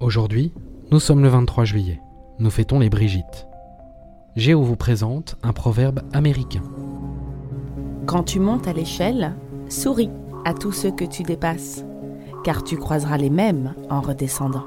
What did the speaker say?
Aujourd'hui, nous sommes le 23 juillet. Nous fêtons les Brigitte. Géo vous présente un proverbe américain. Quand tu montes à l'échelle, souris à tous ceux que tu dépasses, car tu croiseras les mêmes en redescendant.